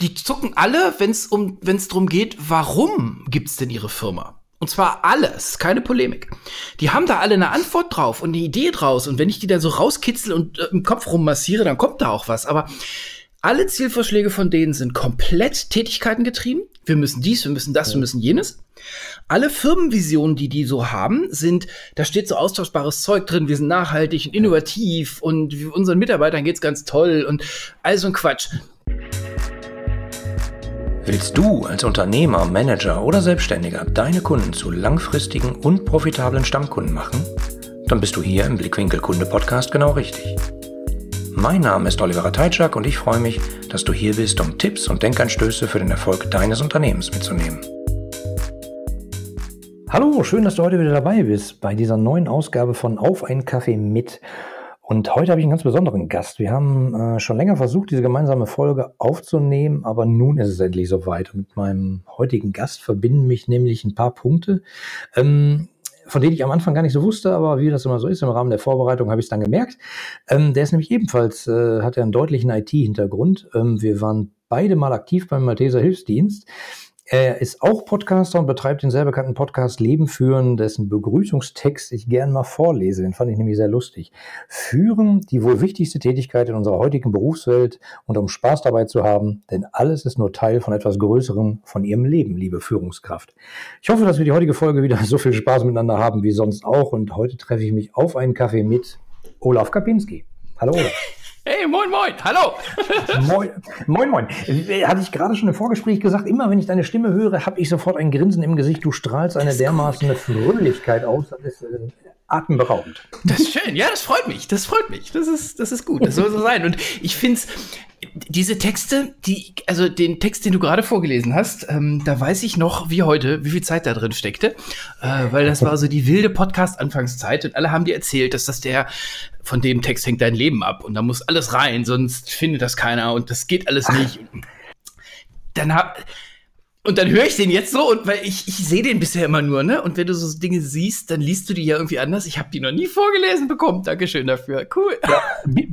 die zucken alle, wenn es um, darum geht, warum gibt's denn ihre Firma? Und zwar alles, keine Polemik. Die haben da alle eine Antwort drauf und eine Idee draus. Und wenn ich die dann so rauskitzel und äh, im Kopf rummassiere, dann kommt da auch was. Aber alle Zielvorschläge von denen sind komplett Tätigkeiten getrieben. Wir müssen dies, wir müssen das, ja. wir müssen jenes. Alle Firmenvisionen, die die so haben, sind, da steht so austauschbares Zeug drin, wir sind nachhaltig und innovativ und unseren Mitarbeitern geht's ganz toll und all so ein Quatsch. Willst du als Unternehmer, Manager oder Selbstständiger deine Kunden zu langfristigen und profitablen Stammkunden machen? Dann bist du hier im Blickwinkel Kunde Podcast genau richtig. Mein Name ist Oliver Teitschak und ich freue mich, dass du hier bist, um Tipps und Denkanstöße für den Erfolg deines Unternehmens mitzunehmen. Hallo, schön, dass du heute wieder dabei bist bei dieser neuen Ausgabe von Auf einen Kaffee mit. Und heute habe ich einen ganz besonderen Gast. Wir haben äh, schon länger versucht, diese gemeinsame Folge aufzunehmen, aber nun ist es endlich soweit. Und mit meinem heutigen Gast verbinden mich nämlich ein paar Punkte, ähm, von denen ich am Anfang gar nicht so wusste, aber wie das immer so ist, im Rahmen der Vorbereitung habe ich es dann gemerkt. Ähm, der ist nämlich ebenfalls, äh, hat er einen deutlichen IT-Hintergrund. Ähm, wir waren beide mal aktiv beim Malteser Hilfsdienst. Er ist auch Podcaster und betreibt den sehr bekannten Podcast Leben führen, dessen Begrüßungstext ich gern mal vorlese. Den fand ich nämlich sehr lustig. Führen die wohl wichtigste Tätigkeit in unserer heutigen Berufswelt und um Spaß dabei zu haben, denn alles ist nur Teil von etwas Größerem von Ihrem Leben, liebe Führungskraft. Ich hoffe, dass wir die heutige Folge wieder so viel Spaß miteinander haben wie sonst auch und heute treffe ich mich auf einen Kaffee mit Olaf Kapinski. Hallo Olaf. Hey, moin, moin, hallo. moin, moin, moin. Hatte ich gerade schon im Vorgespräch gesagt, immer wenn ich deine Stimme höre, habe ich sofort ein Grinsen im Gesicht. Du strahlst eine dermaßen Fröhlichkeit aus. Das ist äh, atemberaubend. Das ist schön. Ja, das freut mich. Das freut mich. Das ist, das ist gut. Das soll so sein. Und ich finde es, diese Texte, die, also den Text, den du gerade vorgelesen hast, ähm, da weiß ich noch wie heute, wie viel Zeit da drin steckte, äh, weil das war so die wilde Podcast-Anfangszeit und alle haben dir erzählt, dass das der, von dem Text hängt dein Leben ab und da muss alles rein, sonst findet das keiner und das geht alles nicht. Dann hab, und dann höre ich den jetzt so und weil ich, ich sehe den bisher immer nur, ne? Und wenn du so Dinge siehst, dann liest du die ja irgendwie anders. Ich habe die noch nie vorgelesen bekommen. Dankeschön dafür. Cool. Ja,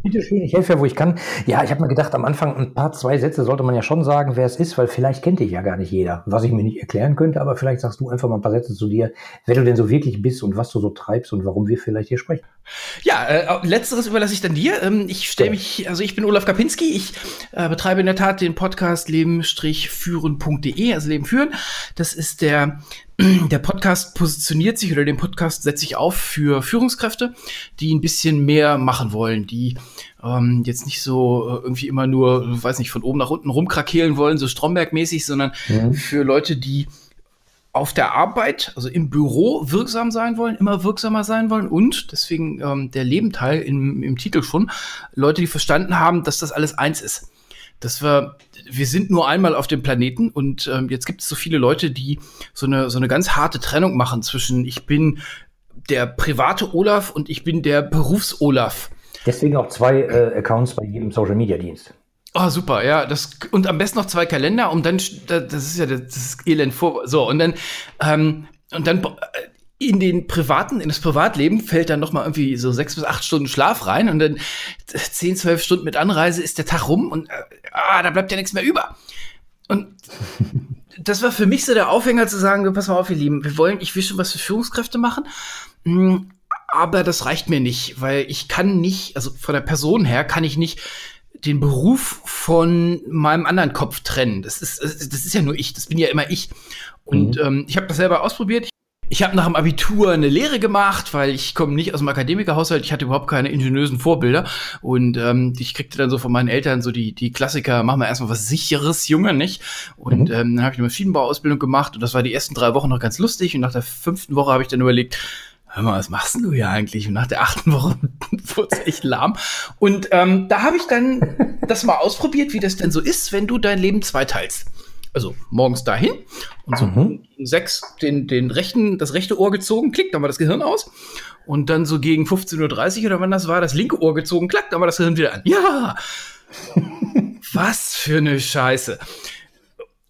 bitte schön, ich helfe ja, wo ich kann. Ja, ich habe mir gedacht, am Anfang ein paar, zwei Sätze sollte man ja schon sagen, wer es ist, weil vielleicht kennt dich ja gar nicht jeder. Was ich mir nicht erklären könnte, aber vielleicht sagst du einfach mal ein paar Sätze zu dir, wer du denn so wirklich bist und was du so treibst und warum wir vielleicht hier sprechen. Ja, äh, letzteres überlasse ich dann dir. Ähm, ich stelle mich, also ich bin Olaf Kapinski. Ich äh, betreibe in der Tat den Podcast leben-führen.de also Leben führen. Das ist der der Podcast positioniert sich oder den Podcast setze ich auf für Führungskräfte, die ein bisschen mehr machen wollen, die ähm, jetzt nicht so äh, irgendwie immer nur, weiß nicht, von oben nach unten rumkrakehlen wollen, so Stromberg-mäßig, sondern mhm. für Leute, die auf der Arbeit, also im Büro wirksam sein wollen, immer wirksamer sein wollen und deswegen ähm, der Lebenteil im, im Titel schon, Leute, die verstanden haben, dass das alles eins ist dass wir, wir sind nur einmal auf dem Planeten und ähm, jetzt gibt es so viele Leute, die so eine, so eine ganz harte Trennung machen zwischen ich bin der private Olaf und ich bin der Berufs-Olaf. Deswegen auch zwei äh, Accounts bei jedem Social-Media-Dienst. Oh, super, ja. Das, und am besten noch zwei Kalender, um dann, das ist ja das, das Elend vor. So, und dann, ähm, und dann äh, in den privaten, in das Privatleben fällt dann noch mal irgendwie so sechs bis acht Stunden Schlaf rein und dann zehn, zwölf Stunden mit Anreise ist der Tag rum und äh, ah, da bleibt ja nichts mehr über. Und das war für mich so der Aufhänger zu sagen, pass mal auf, ihr Lieben, wir wollen, ich will schon was für Führungskräfte machen, hm, aber das reicht mir nicht, weil ich kann nicht, also von der Person her kann ich nicht den Beruf von meinem anderen Kopf trennen. Das ist, das ist ja nur ich, das bin ja immer ich. Und mhm. ähm, ich habe das selber ausprobiert. Ich habe nach dem Abitur eine Lehre gemacht, weil ich komme nicht aus dem Akademikerhaushalt. Ich hatte überhaupt keine ingeniösen Vorbilder und ähm, ich kriegte dann so von meinen Eltern so die die Klassiker: Machen wir erstmal was sicheres, Junge, nicht? Und mhm. ähm, dann habe ich eine Maschinenbauausbildung gemacht und das war die ersten drei Wochen noch ganz lustig. Und nach der fünften Woche habe ich dann überlegt, hör mal, was machst du hier eigentlich? Und nach der achten Woche wurde es echt lahm. Und ähm, da habe ich dann das mal ausprobiert, wie das denn so ist, wenn du dein Leben zweiteilst also morgens dahin und so mhm. sechs den, den rechten, das rechte Ohr gezogen, klickt, dann war das Gehirn aus. Und dann so gegen 15.30 Uhr oder wann das war, das linke Ohr gezogen, klackt, dann war das Gehirn wieder an. Ja! Was für eine Scheiße.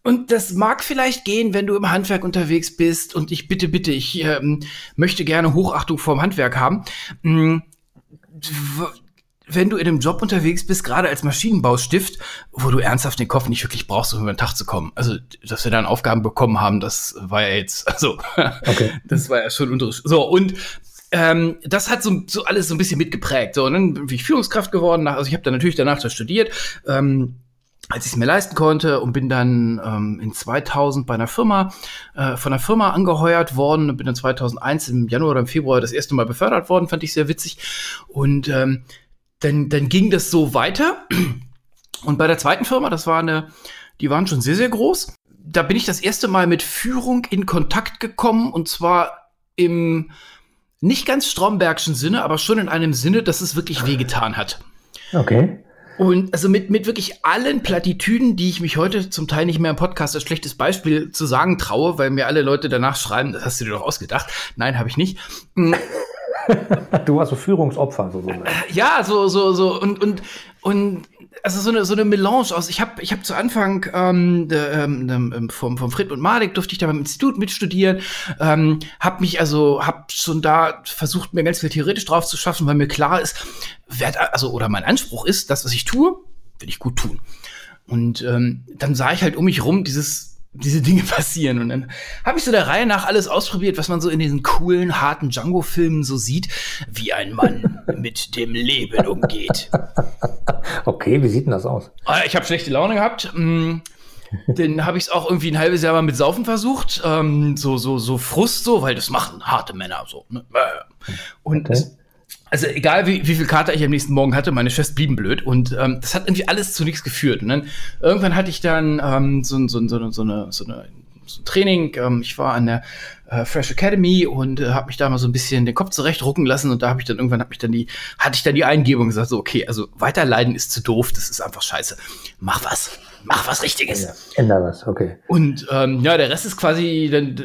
Und das mag vielleicht gehen, wenn du im Handwerk unterwegs bist und ich bitte, bitte, ich ähm, möchte gerne Hochachtung vorm Handwerk haben. Hm, wenn du in einem Job unterwegs bist, gerade als Maschinenbaustift, wo du ernsthaft den Kopf nicht wirklich brauchst, um über den Tag zu kommen. Also, dass wir dann Aufgaben bekommen haben, das war ja jetzt, also, okay. das war ja schon unterschiedlich. So, und ähm, das hat so, so alles so ein bisschen mitgeprägt. So, und dann bin ich Führungskraft geworden. Also ich habe dann natürlich danach das studiert. Ähm, als ich es mir leisten konnte und bin dann ähm, in 2000 bei einer Firma äh, von einer Firma angeheuert worden und bin dann 2001 im Januar oder im Februar das erste Mal befördert worden, fand ich sehr witzig und ähm, dann dann ging das so weiter und bei der zweiten Firma, das war eine, die waren schon sehr sehr groß, da bin ich das erste Mal mit Führung in Kontakt gekommen und zwar im nicht ganz Strombergschen Sinne, aber schon in einem Sinne, dass es wirklich wehgetan hat. Okay. Und also mit, mit wirklich allen Plattitüden, die ich mich heute zum Teil nicht mehr im Podcast als schlechtes Beispiel zu sagen traue, weil mir alle Leute danach schreiben, das hast du dir doch ausgedacht. Nein, habe ich nicht. Du warst so Führungsopfer, so. so. Ja, so, so, so. Und, und, und also so eine, so eine Melange aus. Ich habe ich hab zu Anfang ähm, ähm, ähm vom, vom Fred und Malik durfte ich da beim Institut mitstudieren, ähm, habe mich also, habe schon da versucht, mir ganz viel theoretisch drauf zu schaffen, weil mir klar ist, wer, also oder mein Anspruch ist, das, was ich tue, will ich gut tun. Und ähm, dann sah ich halt um mich rum dieses diese Dinge passieren. Und dann habe ich so der Reihe nach alles ausprobiert, was man so in diesen coolen, harten Django-Filmen so sieht, wie ein Mann mit dem Leben umgeht. Okay, wie sieht denn das aus? Ah, ich habe schlechte Laune gehabt. Mm, dann habe ich es auch irgendwie ein halbes Jahr mal mit Saufen versucht. Ähm, so, so, so Frust, so, weil das machen harte Männer so. Ne? Und okay also egal wie, wie viel Kater ich am nächsten Morgen hatte, meine Chefs blieben blöd und ähm, das hat irgendwie alles zu nichts geführt. Und dann irgendwann hatte ich dann ähm, so, so, so, so, eine, so, eine, so ein Training. Ähm, ich war an der äh, Fresh Academy und äh, habe mich da mal so ein bisschen den Kopf zurechtrucken lassen und da habe ich dann irgendwann hab ich dann die hatte ich dann die Eingebung gesagt so okay also weiterleiden ist zu doof das ist einfach scheiße mach was mach was Richtiges ja, änder was okay und ähm, ja der Rest ist quasi dann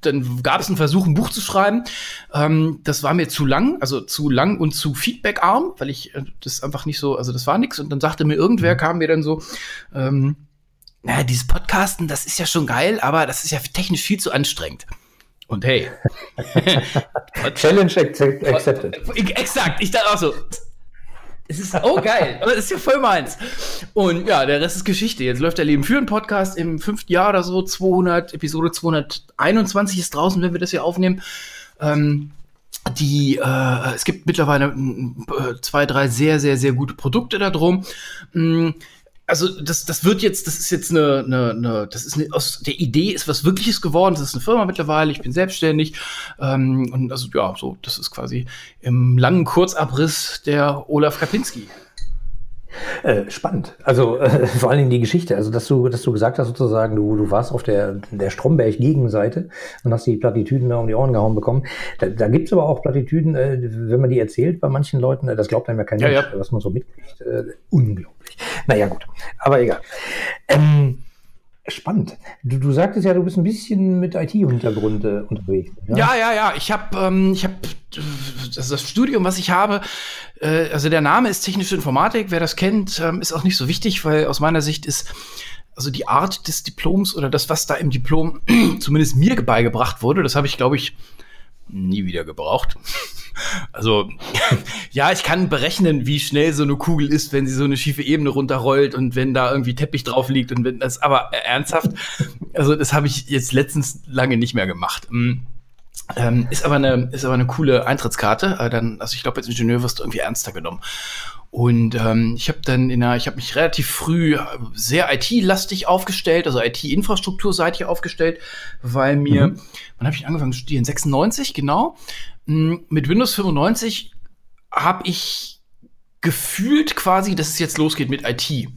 dann gab es einen Versuch, ein Buch zu schreiben. Ähm, das war mir zu lang, also zu lang und zu feedbackarm, weil ich äh, das einfach nicht so, also das war nix. Und dann sagte mir irgendwer, mhm. kam mir dann so, ähm, naja, dieses Podcasten, das ist ja schon geil, aber das ist ja technisch viel zu anstrengend. Und hey. Challenge accepted. Exakt, ich dachte auch so, es ist oh geil, aber das ist ja voll meins. Und ja, der Rest ist Geschichte. Jetzt läuft der Leben für einen Podcast im fünften Jahr oder so. 200, Episode 221 ist draußen, wenn wir das hier aufnehmen. Ähm, die, äh, es gibt mittlerweile äh, zwei, drei sehr, sehr, sehr gute Produkte da drum. Mm, also das, das wird jetzt, das ist jetzt eine, eine, eine das ist eine, aus der Idee ist was Wirkliches geworden. Das ist eine Firma mittlerweile. Ich bin selbstständig ähm, und also ja, so das ist quasi im langen Kurzabriss der Olaf Kapinski. Äh, spannend. Also äh, vor allen Dingen die Geschichte. Also dass du, dass du gesagt hast sozusagen, du, du warst auf der, der Stromberg-Gegenseite und hast die Plattitüden da um die Ohren gehauen bekommen. Da, da gibt aber auch Plattitüden, äh, wenn man die erzählt bei manchen Leuten, äh, das glaubt einem ja kein Mensch, ja, ja. was man so mitkriegt. Äh, unglaublich. Naja gut, aber egal. Ähm, Spannend. Du, du sagtest ja, du bist ein bisschen mit IT-Hintergrund äh, unterwegs. Ja? ja, ja, ja. Ich habe, ähm, ich habe, das Studium, was ich habe, äh, also der Name ist technische Informatik. Wer das kennt, ähm, ist auch nicht so wichtig, weil aus meiner Sicht ist also die Art des Diploms oder das, was da im Diplom zumindest mir beigebracht wurde, das habe ich, glaube ich, nie wieder gebraucht. Also, ja, ich kann berechnen, wie schnell so eine Kugel ist, wenn sie so eine schiefe Ebene runterrollt und wenn da irgendwie Teppich drauf liegt und wenn das, aber ernsthaft, also das habe ich jetzt letztens lange nicht mehr gemacht. Mm. Ähm, ist aber eine, ist aber eine coole Eintrittskarte. Äh, dann, also ich glaube, als Ingenieur wirst du irgendwie ernster genommen. Und ähm, ich habe dann in der, ich habe mich relativ früh sehr IT-lastig aufgestellt, also IT-Infrastrukturseitig aufgestellt, weil mir, mhm. wann habe ich angefangen zu studieren? 96, genau. Hm, mit Windows 95 habe ich gefühlt quasi, dass es jetzt losgeht mit IT.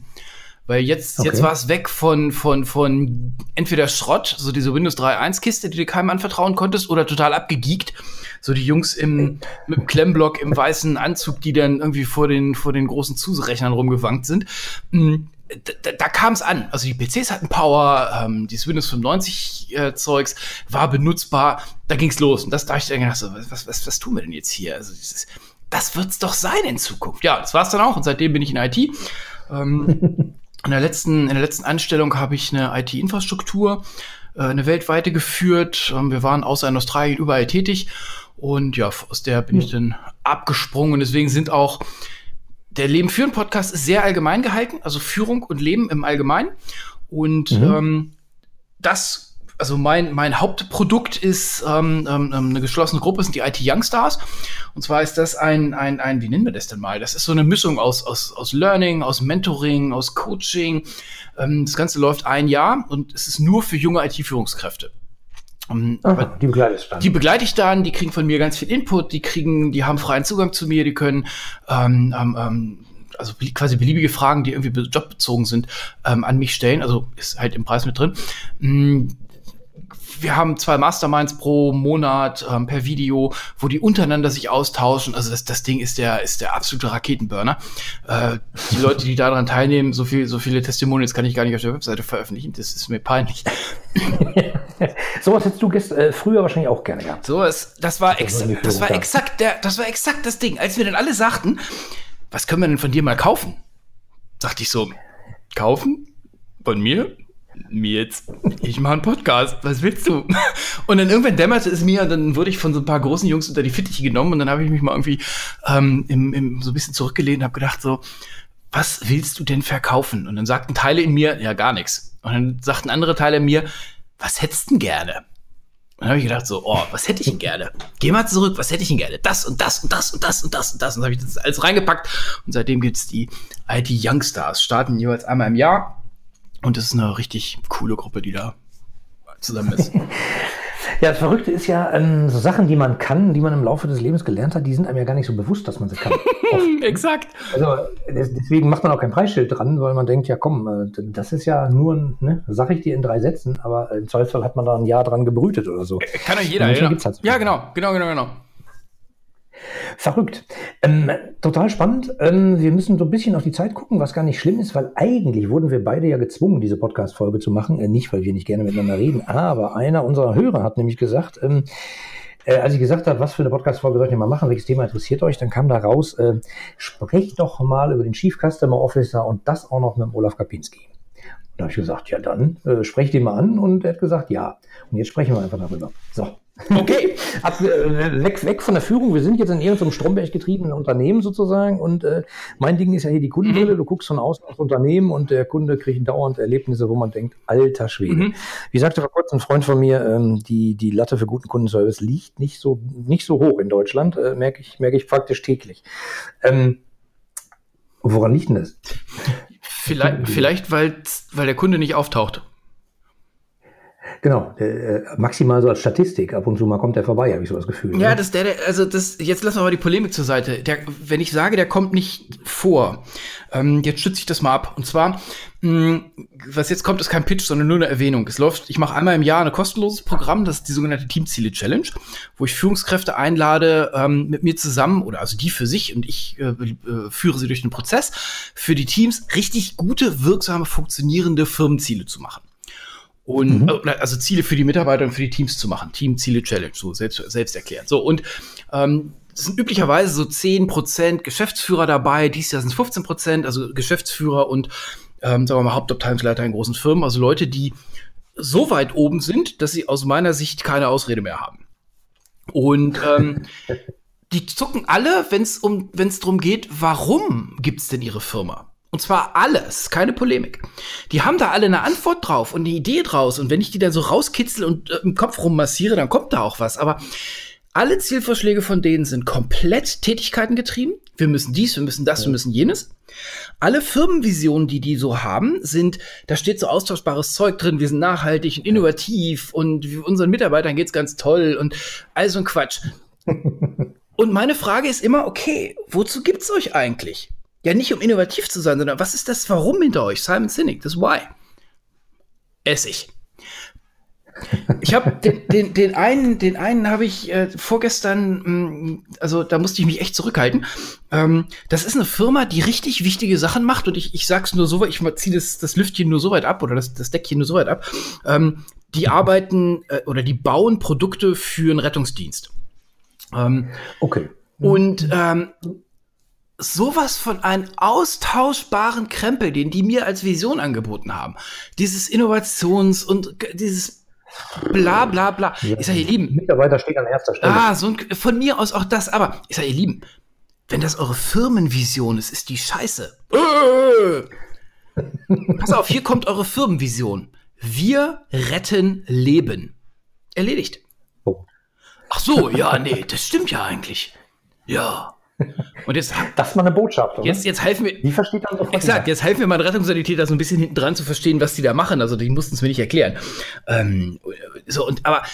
Weil jetzt, okay. jetzt war es weg von, von, von entweder Schrott, so diese Windows 3.1-Kiste, die du keinem anvertrauen konntest, oder total abgegeekt. So die Jungs im, mit dem Klemmblock im weißen Anzug, die dann irgendwie vor den, vor den großen Zurechnern rumgewankt sind. Hm, da, da kam es an. Also die PCs hatten Power, ähm, dieses Windows 95 äh, Zeugs war benutzbar. Da ging's los. Und das da ich dann gedacht, so, was, was, was tun wir denn jetzt hier? Also dieses, das wird's doch sein in Zukunft. Ja, das war's dann auch. Und seitdem bin ich in IT. Ähm, in der letzten, in der letzten Anstellung habe ich eine IT-Infrastruktur, äh, eine weltweite geführt. Ähm, wir waren außer in Australien überall tätig. Und ja, aus der bin ich hm. dann abgesprungen. Und deswegen sind auch der Leben führen Podcast ist sehr allgemein gehalten, also Führung und Leben im Allgemeinen. Und mhm. ähm, das also mein, mein Hauptprodukt ist ähm, ähm, ähm, eine geschlossene Gruppe, sind die IT Youngstars. Und zwar ist das ein, ein, ein, wie nennen wir das denn mal? Das ist so eine Mischung aus, aus, aus Learning, aus Mentoring, aus Coaching. Ähm, das Ganze läuft ein Jahr und es ist nur für junge IT-Führungskräfte. Um, ähm, Aha, die begleite ich dann. Die begleite ich dann, die kriegen von mir ganz viel Input, die kriegen, die haben freien Zugang zu mir, die können ähm, ähm, ähm also quasi beliebige Fragen, die irgendwie jobbezogen sind, ähm, an mich stellen. Also ist halt im Preis mit drin. Mm, wir haben zwei Masterminds pro Monat ähm, per Video, wo die untereinander sich austauschen. Also das, das Ding ist der, ist der absolute Raketenburner. Äh, die Leute, die daran teilnehmen, so viel, so viele Testimonials kann ich gar nicht auf der Webseite veröffentlichen. Das ist mir peinlich. Sowas hättest du gestern, äh, früher wahrscheinlich auch gerne gehabt. So ist, das war exakt, das war exakt der, das war exakt das Ding. Als wir dann alle sagten, was können wir denn von dir mal kaufen? Sagte ich so, kaufen? Von mir? mir jetzt, ich mache einen Podcast, was willst du? Und dann irgendwann dämmerte es mir und dann wurde ich von so ein paar großen Jungs unter die Fittiche genommen und dann habe ich mich mal irgendwie ähm, im, im, so ein bisschen zurückgelehnt und habe gedacht so, was willst du denn verkaufen? Und dann sagten Teile in mir, ja gar nichts. Und dann sagten andere Teile in mir, was hättest du denn gerne? Dann habe ich gedacht so, oh, was hätte ich denn gerne? Geh mal zurück, was hätte ich denn gerne? Das und das und das und das und das und das. Und dann habe ich das alles reingepackt und seitdem gibt's die IT Youngstars, starten jeweils einmal im Jahr und das ist eine richtig coole Gruppe, die da zusammen ist. Ja, das Verrückte ist ja, ähm, so Sachen, die man kann, die man im Laufe des Lebens gelernt hat, die sind einem ja gar nicht so bewusst, dass man sie kann. Exakt. Also deswegen macht man auch kein Preisschild dran, weil man denkt, ja komm, äh, das ist ja nur ein, ne, sag ich dir in drei Sätzen, aber im Zweifelsfall hat man da ein Jahr dran gebrütet oder so. Kann doch jeder, ja. Halt so ja, genau, genau, genau, genau. Verrückt. Ähm, total spannend. Ähm, wir müssen so ein bisschen auf die Zeit gucken, was gar nicht schlimm ist, weil eigentlich wurden wir beide ja gezwungen, diese Podcast-Folge zu machen. Äh, nicht, weil wir nicht gerne miteinander reden, aber einer unserer Hörer hat nämlich gesagt, ähm, äh, als ich gesagt habe, was für eine Podcast-Folge soll ich mal machen, welches Thema interessiert euch, dann kam da raus, äh, sprecht doch mal über den Chief Customer Officer und das auch noch mit dem Olaf Kapinski. Und da habe ich gesagt, ja dann, äh, sprecht ihn mal an und er hat gesagt, ja. Und jetzt sprechen wir einfach darüber. So. Okay. Ab, äh, weg, weg von der Führung. Wir sind jetzt in irgendeinem Stromberg getriebenen Unternehmen sozusagen und äh, mein Ding ist ja hier die Kundenbrille. Mhm. Du guckst von außen aufs Unternehmen und der Kunde kriegt dauernd Erlebnisse, wo man denkt, alter Schwede. Mhm. Wie sagte vor kurzem ein Freund von mir, ähm, die, die Latte für guten Kundenservice liegt nicht so, nicht so hoch in Deutschland, äh, merke ich, merke ich praktisch täglich. Ähm, woran liegt denn das? Vielleicht, vielleicht weil, weil der Kunde nicht auftaucht. Genau, äh, maximal so als Statistik. Ab und zu mal kommt der vorbei, habe ich so das Gefühl. Ja, ne? das der, der, also das, jetzt lassen wir mal die Polemik zur Seite. Der, wenn ich sage, der kommt nicht vor, ähm, jetzt schütze ich das mal ab. Und zwar, mh, was jetzt kommt, ist kein Pitch, sondern nur eine Erwähnung. Es läuft, ich mache einmal im Jahr ein kostenloses Programm, das ist die sogenannte Teamziele Challenge, wo ich Führungskräfte einlade, ähm, mit mir zusammen, oder also die für sich und ich äh, äh, führe sie durch den Prozess, für die Teams richtig gute, wirksame, funktionierende Firmenziele zu machen. Und mhm. Äh, also Ziele für die Mitarbeiter und für die Teams zu machen. Teamziele Challenge, so selbst, selbst erklärt. So, und ähm, es sind üblicherweise so 10% Geschäftsführer dabei, dies Jahr sind es 15%, also Geschäftsführer und ähm, sagen wir mal Hauptabteilungsleiter in großen Firmen, also Leute, die so weit oben sind, dass sie aus meiner Sicht keine Ausrede mehr haben. Und ähm, die zucken alle, wenn es um, wenn's darum geht, warum gibt's denn ihre Firma? Und zwar alles, keine Polemik. Die haben da alle eine Antwort drauf und eine Idee draus. Und wenn ich die dann so rauskitzel und äh, im Kopf rummassiere, dann kommt da auch was. Aber alle Zielvorschläge von denen sind komplett Tätigkeiten getrieben. Wir müssen dies, wir müssen das, wir müssen jenes. Alle Firmenvisionen, die die so haben, sind, da steht so austauschbares Zeug drin, wir sind nachhaltig und innovativ und unseren Mitarbeitern geht's ganz toll und all so ein Quatsch. und meine Frage ist immer, okay, wozu gibt's euch eigentlich? Ja, nicht um innovativ zu sein, sondern was ist das Warum hinter euch? Simon Sinek, das Why. Essig. Ich habe den, den, den, einen, den einen habe ich äh, vorgestern, mh, mm, also da musste ich mich echt zurückhalten. Ähm, das ist eine Firma, die richtig wichtige Sachen macht und ich, ich sag's nur so weit, ich ziehe das, das Lüftchen nur so weit ab oder das, das Deckchen nur so weit ab. Ähm, die arbeiten äh, oder die bauen Produkte für einen Rettungsdienst. Ähm, okay. Und ähm, sowas von einem austauschbaren Krempel, den die mir als Vision angeboten haben. Dieses Innovations- und dieses bla bla bla. Ja, ich sage, ihr Lieben. Mitarbeiter stehen an erster Stelle. Ah, so ein, von mir aus auch das, aber ich sage, ihr Lieben, wenn das eure Firmenvision ist, ist die scheiße. Äh! Pass auf, hier kommt eure Firmenvision. Wir retten Leben. Erledigt. Oh. Ach so, ja, nee, das stimmt ja eigentlich. Ja. Und jetzt das ist mal eine Botschaft. Oder? Jetzt, jetzt helfen wir. Die versteht dann sofort. Exakt. Jetzt helfen wir mal Rettungssanitäter so ein bisschen hinten dran zu verstehen, was die da machen. Also die mussten es mir nicht erklären. Ähm, so und aber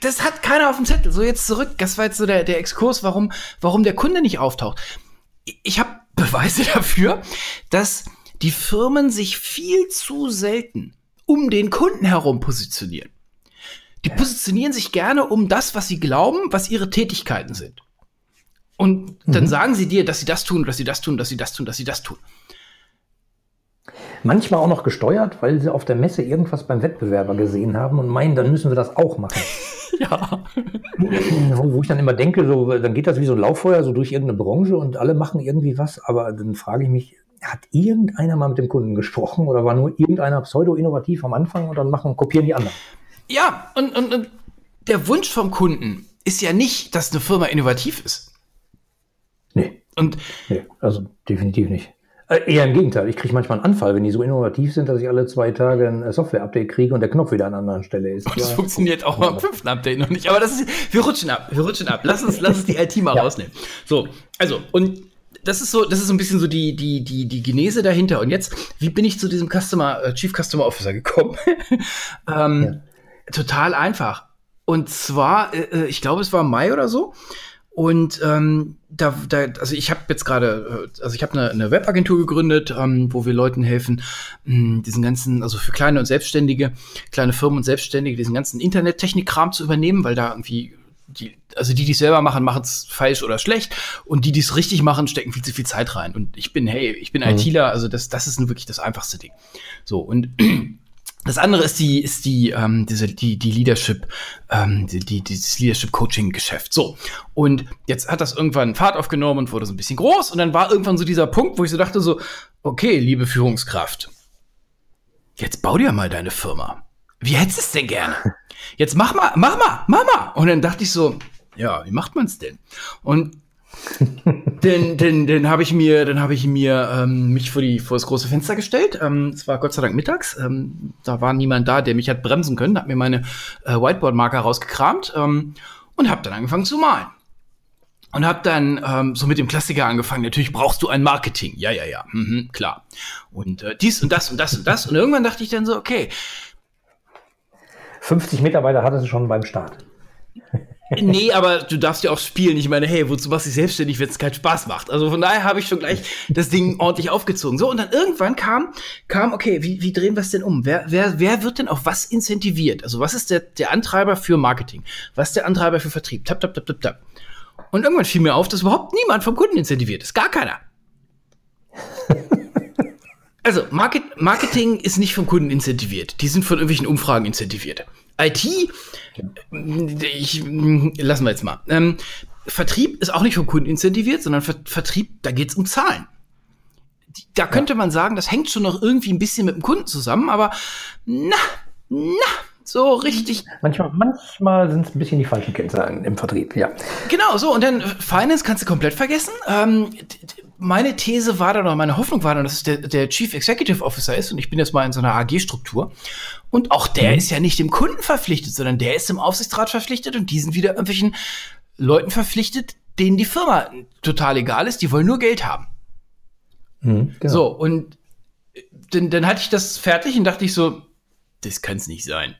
das hat keiner auf dem Zettel. So jetzt zurück. Das war jetzt so der, der Exkurs, warum, warum der Kunde nicht auftaucht. Ich habe Beweise dafür, dass die Firmen sich viel zu selten um den Kunden herum positionieren. Die positionieren sich gerne um das, was sie glauben, was ihre Tätigkeiten sind. Und dann mhm. sagen sie dir, dass sie das tun, dass sie das tun, dass sie das tun, dass sie das tun. Manchmal auch noch gesteuert, weil sie auf der Messe irgendwas beim Wettbewerber gesehen haben und meinen, dann müssen wir das auch machen. ja. Wo, wo, ich dann immer denke, so, dann geht das wie so ein Lauffeuer so durch irgendeine Branche und alle machen irgendwie was, aber dann frage ich mich, hat irgendeiner mal mit dem Kunden gesprochen oder war nur irgendeiner pseudo-innovativ am Anfang und dann machen, kopieren die anderen? Ja, und, und, und der Wunsch vom Kunden ist ja nicht, dass eine Firma innovativ ist. Und nee, also definitiv nicht. Äh, eher im Gegenteil. Ich kriege manchmal einen Anfall, wenn die so innovativ sind, dass ich alle zwei Tage ein äh, Software-Update kriege und der Knopf wieder an einer anderen Stelle ist. Und das ja. funktioniert auch beim fünften Update noch nicht. Aber das ist, wir rutschen ab, wir rutschen ab. Lass uns, lass uns die IT mal ja. rausnehmen. So, also, und das ist so, das ist so ein bisschen so die, die, die, die Genese dahinter. Und jetzt, wie bin ich zu diesem Customer, äh, Chief Customer Officer gekommen? ähm, ja. Total einfach. Und zwar, äh, ich glaube, es war Mai oder so. Und ähm, da, da, also ich habe jetzt gerade, äh, also ich habe eine, eine Webagentur gegründet, ähm, wo wir Leuten helfen, mh, hm, diesen ganzen, also für kleine und Selbstständige, kleine Firmen und Selbstständige, diesen ganzen Internettechnikkram zu übernehmen, weil da irgendwie die, also die, die es selber machen, machen es falsch oder schlecht und die, die es richtig machen, stecken viel zu viel Zeit rein. Und ich bin, hey, ich bin mhm. ITler, also das, das ist wirklich das einfachste Ding. So und Das andere ist die, ist die, ähm, diese, die, die Leadership, ähm, die, die, dieses Leadership-Coaching-Geschäft. So. Und jetzt hat das irgendwann Fahrt aufgenommen und wurde so ein bisschen groß. Und dann war irgendwann so dieser Punkt, wo ich so dachte so, okay, liebe Führungskraft, jetzt bau dir mal deine Firma. Wie hättest du es denn gerne? Jetzt mach mal, mach mal, mach mal. Und dann dachte ich so, ja, wie macht man's denn? Und den, den, den habe ich mir, dann habe ich mir ähm, mich vor die vor das große Fenster gestellt. Ähm, es war Gott sei Dank mittags. Ähm, da war niemand da, der mich hat bremsen können. Hat mir meine äh, Whiteboard-Marker rausgekramt ähm, und habe dann angefangen zu malen. Und habe dann ähm, so mit dem Klassiker angefangen. Natürlich brauchst du ein Marketing. Ja, ja, ja, mhm, klar. Und äh, dies und das und das und das. Und irgendwann dachte ich dann so, okay. 50 Mitarbeiter hattest du schon beim Start nee, aber du darfst ja auch spielen. Ich meine, hey, wozu machst du dich selbstständig, wenn es keinen Spaß macht? Also von daher habe ich schon gleich das Ding ordentlich aufgezogen. So, und dann irgendwann kam, kam, okay, wie, wie drehen wir es denn um? Wer, wer, wer wird denn auf was incentiviert? Also was ist der, der Antreiber für Marketing? Was ist der Antreiber für Vertrieb? Tap, tap, tap, tap, tap. Und irgendwann fiel mir auf, dass überhaupt niemand vom Kunden incentiviert ist. Gar keiner. Also, Market, Marketing ist nicht vom Kunden incentiviert. Die sind von irgendwelchen Umfragen incentiviert. IT, ich, lassen wir jetzt mal. Ähm, Vertrieb ist auch nicht vom Kunden incentiviert, sondern Ver Vertrieb, da geht es um Zahlen. Da könnte ja. man sagen, das hängt schon noch irgendwie ein bisschen mit dem Kunden zusammen, aber na, na, so richtig. Manchmal, manchmal sind es ein bisschen die falschen Kennzahlen im Vertrieb, ja. Genau, so. Und dann Finance kannst du komplett vergessen. Ähm, meine These war dann, oder meine Hoffnung war dann, dass es der, der Chief Executive Officer ist und ich bin jetzt mal in so einer AG-Struktur. Und auch der mhm. ist ja nicht dem Kunden verpflichtet, sondern der ist im Aufsichtsrat verpflichtet und die sind wieder irgendwelchen Leuten verpflichtet, denen die Firma total egal ist, die wollen nur Geld haben. Mhm, genau. So, und dann, dann hatte ich das fertig und dachte ich so, das kann es nicht sein.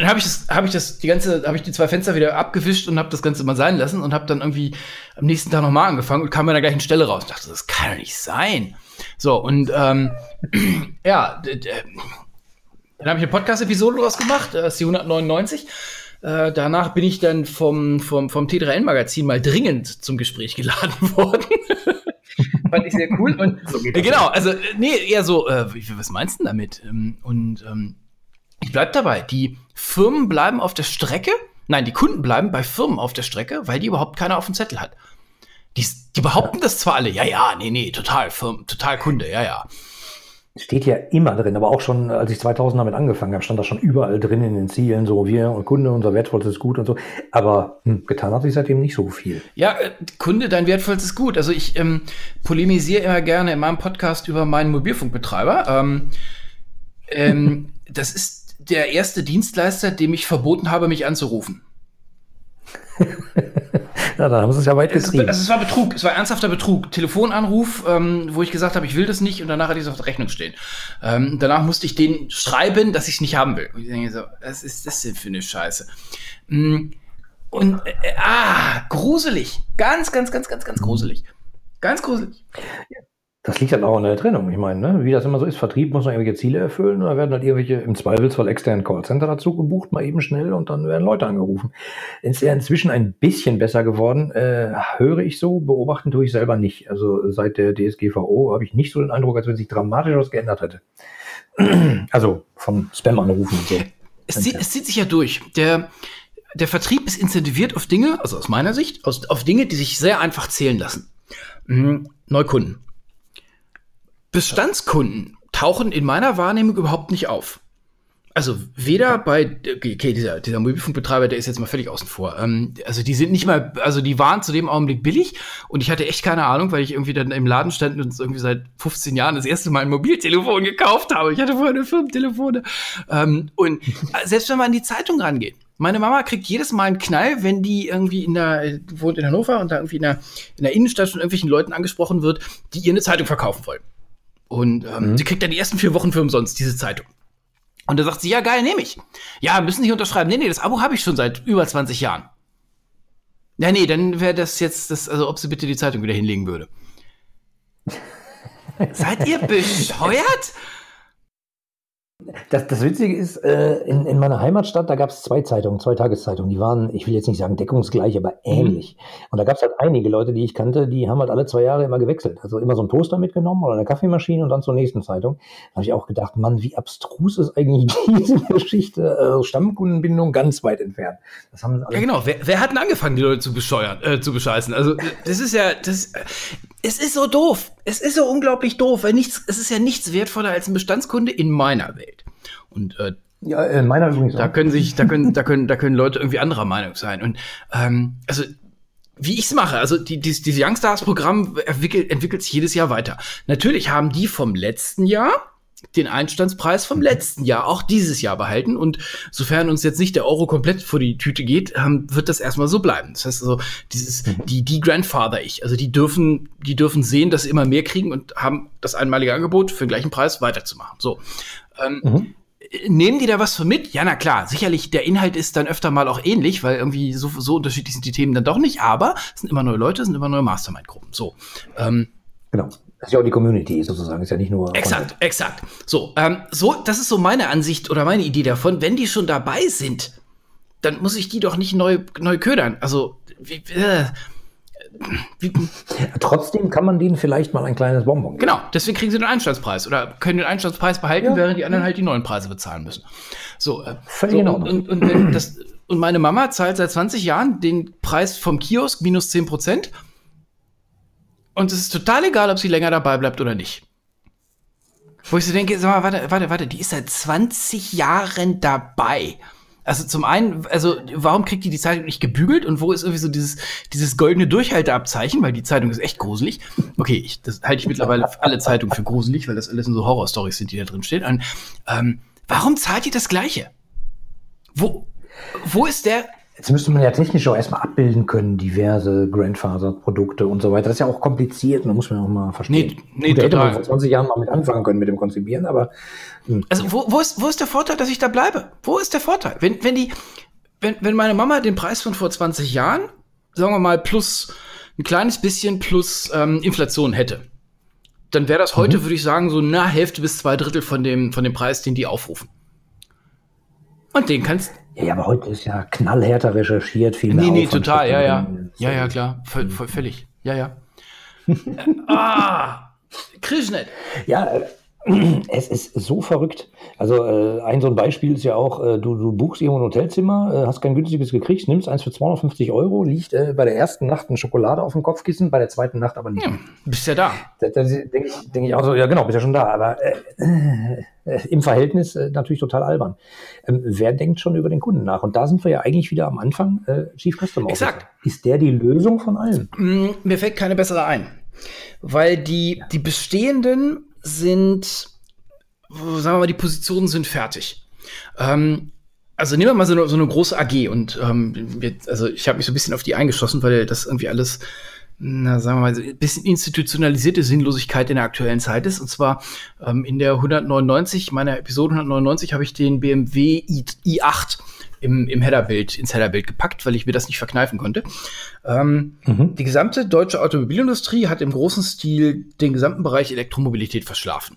Dann habe ich das, habe ich das, die ganze, habe ich die zwei Fenster wieder abgewischt und habe das Ganze mal sein lassen und habe dann irgendwie am nächsten Tag nochmal angefangen und kam an der gleichen Stelle raus. Ich dachte, das kann doch nicht sein. So, und ähm, ja, dann habe ich eine Podcast-Episode draus gemacht, das ist die 199. Äh, danach bin ich dann vom, vom, vom T3N-Magazin mal dringend zum Gespräch geladen worden. Fand ich sehr cool. Und so äh, genau, also, nee, eher so, äh, was meinst du damit? Ähm, und ähm, ich bleib dabei. Die Firmen bleiben auf der Strecke. Nein, die Kunden bleiben bei Firmen auf der Strecke, weil die überhaupt keiner auf dem Zettel hat. Die, die behaupten das zwar alle, ja, ja, nee, nee, total, Firmen, total Kunde, ja, ja. Steht ja immer drin, aber auch schon, als ich 2000 damit angefangen habe, stand das schon überall drin in den Zielen, so wir und Kunde, unser wertvollstes Gut und so. Aber hm, getan hat sich seitdem nicht so viel. Ja, äh, Kunde, dein wertvollstes Gut. Also ich ähm, polemisiere immer gerne in meinem Podcast über meinen Mobilfunkbetreiber. Ähm, ähm, das ist der erste Dienstleister, dem ich verboten habe, mich anzurufen. Ja, da haben sie es ja weit getrieben. Es, es, war Betrug, es war ernsthafter Betrug. Telefonanruf, ähm, wo ich gesagt habe, ich will das nicht und danach hatte ich es auf der Rechnung stehen. Ähm, danach musste ich denen schreiben, dass ich es nicht haben will. Und ich denke so, was ist das denn für eine Scheiße? Mm, und äh, äh, ah, gruselig. Ganz, ganz, ganz, ganz, ganz gruselig. Ganz gruselig. Das liegt halt auch an der Trennung. Ich meine, ne? wie das immer so ist, Vertrieb muss noch irgendwelche Ziele erfüllen da werden halt irgendwelche im Zweifelsfall externen Callcenter dazu gebucht, mal eben schnell und dann werden Leute angerufen. Ist ja inzwischen ein bisschen besser geworden, äh, höre ich so, beobachten tue ich selber nicht. Also seit der DSGVO habe ich nicht so den Eindruck, als wenn sich dramatisch was geändert hätte. also von Spam-Anrufen und so. Es zieht, es zieht sich ja durch. Der, der Vertrieb ist incentiviert auf Dinge, also aus meiner Sicht, aus, auf Dinge, die sich sehr einfach zählen lassen. Mhm. Neukunden. Bestandskunden tauchen in meiner Wahrnehmung überhaupt nicht auf. Also weder bei, okay, dieser, dieser Mobilfunkbetreiber, der ist jetzt mal völlig außen vor. Ähm, also die sind nicht mal, also die waren zu dem Augenblick billig und ich hatte echt keine Ahnung, weil ich irgendwie dann im Laden stand und irgendwie seit 15 Jahren das erste Mal ein Mobiltelefon gekauft habe. Ich hatte vorher eine Firmentelefone. Ähm, und selbst wenn man in die Zeitung rangeht, meine Mama kriegt jedes Mal einen Knall, wenn die irgendwie in der, wohnt in Hannover und da irgendwie in der, in der Innenstadt von irgendwelchen Leuten angesprochen wird, die ihr eine Zeitung verkaufen wollen. Und ähm, mhm. sie kriegt dann die ersten vier Wochen für umsonst, diese Zeitung. Und da sagt sie, ja geil, nehme ich. Ja, müssen nicht unterschreiben. Nee, nee, das Abo habe ich schon seit über 20 Jahren. Ja, nee, dann wäre das jetzt, das, also ob sie bitte die Zeitung wieder hinlegen würde. Seid ihr bescheuert? Das, das Witzige ist, äh, in, in meiner Heimatstadt, da gab es zwei Zeitungen, zwei Tageszeitungen. Die waren, ich will jetzt nicht sagen deckungsgleich, aber mhm. ähnlich. Mhm. Und da gab es halt einige Leute, die ich kannte, die haben halt alle zwei Jahre immer gewechselt. Also immer so ein Poster mitgenommen oder eine Kaffeemaschine und dann zur nächsten Zeitung. Da habe ich auch gedacht, Mann, wie abstrus ist eigentlich diese Geschichte? Also Stammkundenbindung ganz weit entfernt. Das haben ja, genau. Wer, wer hat denn angefangen, die Leute zu bescheuern, äh, zu bescheißen? Also das ist ja, das, es ist so doof. Es ist so unglaublich doof, weil nichts, es ist ja nichts wertvoller als ein Bestandskunde in meiner Welt. Und äh, ja, in meiner übrigens. Da können sich, da können, da können, da können Leute irgendwie anderer Meinung sein. Und ähm, also wie ich's mache, also die, die, dieses Youngstars-Programm entwickelt, entwickelt sich jedes Jahr weiter. Natürlich haben die vom letzten Jahr den Einstandspreis vom letzten Jahr auch dieses Jahr behalten. Und sofern uns jetzt nicht der Euro komplett vor die Tüte geht, ähm, wird das erstmal so bleiben. Das heißt also, dieses, mhm. die, die Grandfather-Ich, also die dürfen, die dürfen sehen, dass sie immer mehr kriegen und haben das einmalige Angebot für den gleichen Preis weiterzumachen. So. Ähm, mhm. Nehmen die da was für mit? Ja, na klar. Sicherlich, der Inhalt ist dann öfter mal auch ähnlich, weil irgendwie so, so unterschiedlich sind die Themen dann doch nicht. Aber es sind immer neue Leute, es sind immer neue Mastermind-Gruppen. So. Ähm, genau. Das ist ja auch die Community sozusagen, ist ja nicht nur. Exakt, exakt. So, ähm, so, das ist so meine Ansicht oder meine Idee davon. Wenn die schon dabei sind, dann muss ich die doch nicht neu, neu ködern. Also, wie, äh, wie, Trotzdem kann man denen vielleicht mal ein kleines Bonbon geben. Genau, deswegen kriegen sie den Einstandspreis oder können den Einstandspreis behalten, ja. während die anderen halt die neuen Preise bezahlen müssen. So, äh, Völlig so, genau. Und, und, und, das, und meine Mama zahlt seit 20 Jahren den Preis vom Kiosk minus 10 Prozent und es ist total egal, ob sie länger dabei bleibt oder nicht. Wo ich so denke, sag mal, warte, warte, warte, die ist seit 20 Jahren dabei. Also zum einen, also warum kriegt die die Zeitung nicht gebügelt und wo ist irgendwie so dieses, dieses goldene Durchhalteabzeichen, weil die Zeitung ist echt gruselig. Okay, ich, das halte ich mittlerweile alle Zeitungen für gruselig, weil das alles so Horrorstories sind, die da drin stehen. Und, ähm, warum zahlt ihr das Gleiche? Wo, wo ist der, Jetzt müsste man ja technisch auch erstmal abbilden können, diverse Grandfather-Produkte und so weiter. Das ist ja auch kompliziert, da muss man auch mal verstehen. Nee, nee, Gut, da hätte man vor 20 Jahren mal mit anfangen können mit dem Konzipieren, aber. Mh. Hm. Also, wo, wo, ist, wo ist der Vorteil, dass ich da bleibe? Wo ist der Vorteil? Wenn, wenn die, wenn, wenn meine Mama den Preis von vor 20 Jahren, sagen wir mal, plus ein kleines bisschen plus ähm, Inflation hätte, dann wäre das heute, mhm. würde ich sagen, so na Hälfte bis zwei Drittel von dem, von dem Preis, den die aufrufen. Und den kannst, ja, aber heute ist ja knallhärter recherchiert, viel mehr. Nee, nee, total, ja, ja. Ja, ja, klar. V völlig. Ja, ja. äh, ah! Krishnet. Ja, äh, Es ist so verrückt. Also äh, ein so ein Beispiel ist ja auch, äh, du, du buchst irgendwo ein Hotelzimmer, äh, hast kein günstiges gekriegt, nimmst eins für 250 Euro, liegt äh, bei der ersten Nacht eine Schokolade auf dem Kopfkissen, bei der zweiten Nacht aber nicht. Ja, bist ja da. Da, da denke ich, denk ich auch so, ja genau, bist ja schon da, aber äh, äh, im Verhältnis natürlich total albern. Ähm, wer denkt schon über den Kunden nach? Und da sind wir ja eigentlich wieder am Anfang, Chief Customer Officer. Exakt. Ist der die Lösung von allem? Mm, Mir fällt keine bessere ein. Weil die, die bestehenden sind, sagen wir mal, die Positionen sind fertig. Ähm, also nehmen wir mal so eine, so eine große AG und ähm, jetzt, also ich habe mich so ein bisschen auf die eingeschossen, weil das irgendwie alles, na, sagen wir mal, ein bisschen institutionalisierte Sinnlosigkeit in der aktuellen Zeit ist. Und zwar ähm, in der 199, meiner Episode 199, habe ich den BMW i, i8 im, im Headerbild, ins Headerbild gepackt, weil ich mir das nicht verkneifen konnte. Ähm, Mhm. die gesamte deutsche Automobilindustrie hat im großen Stil den gesamten Bereich Elektromobilität verschlafen.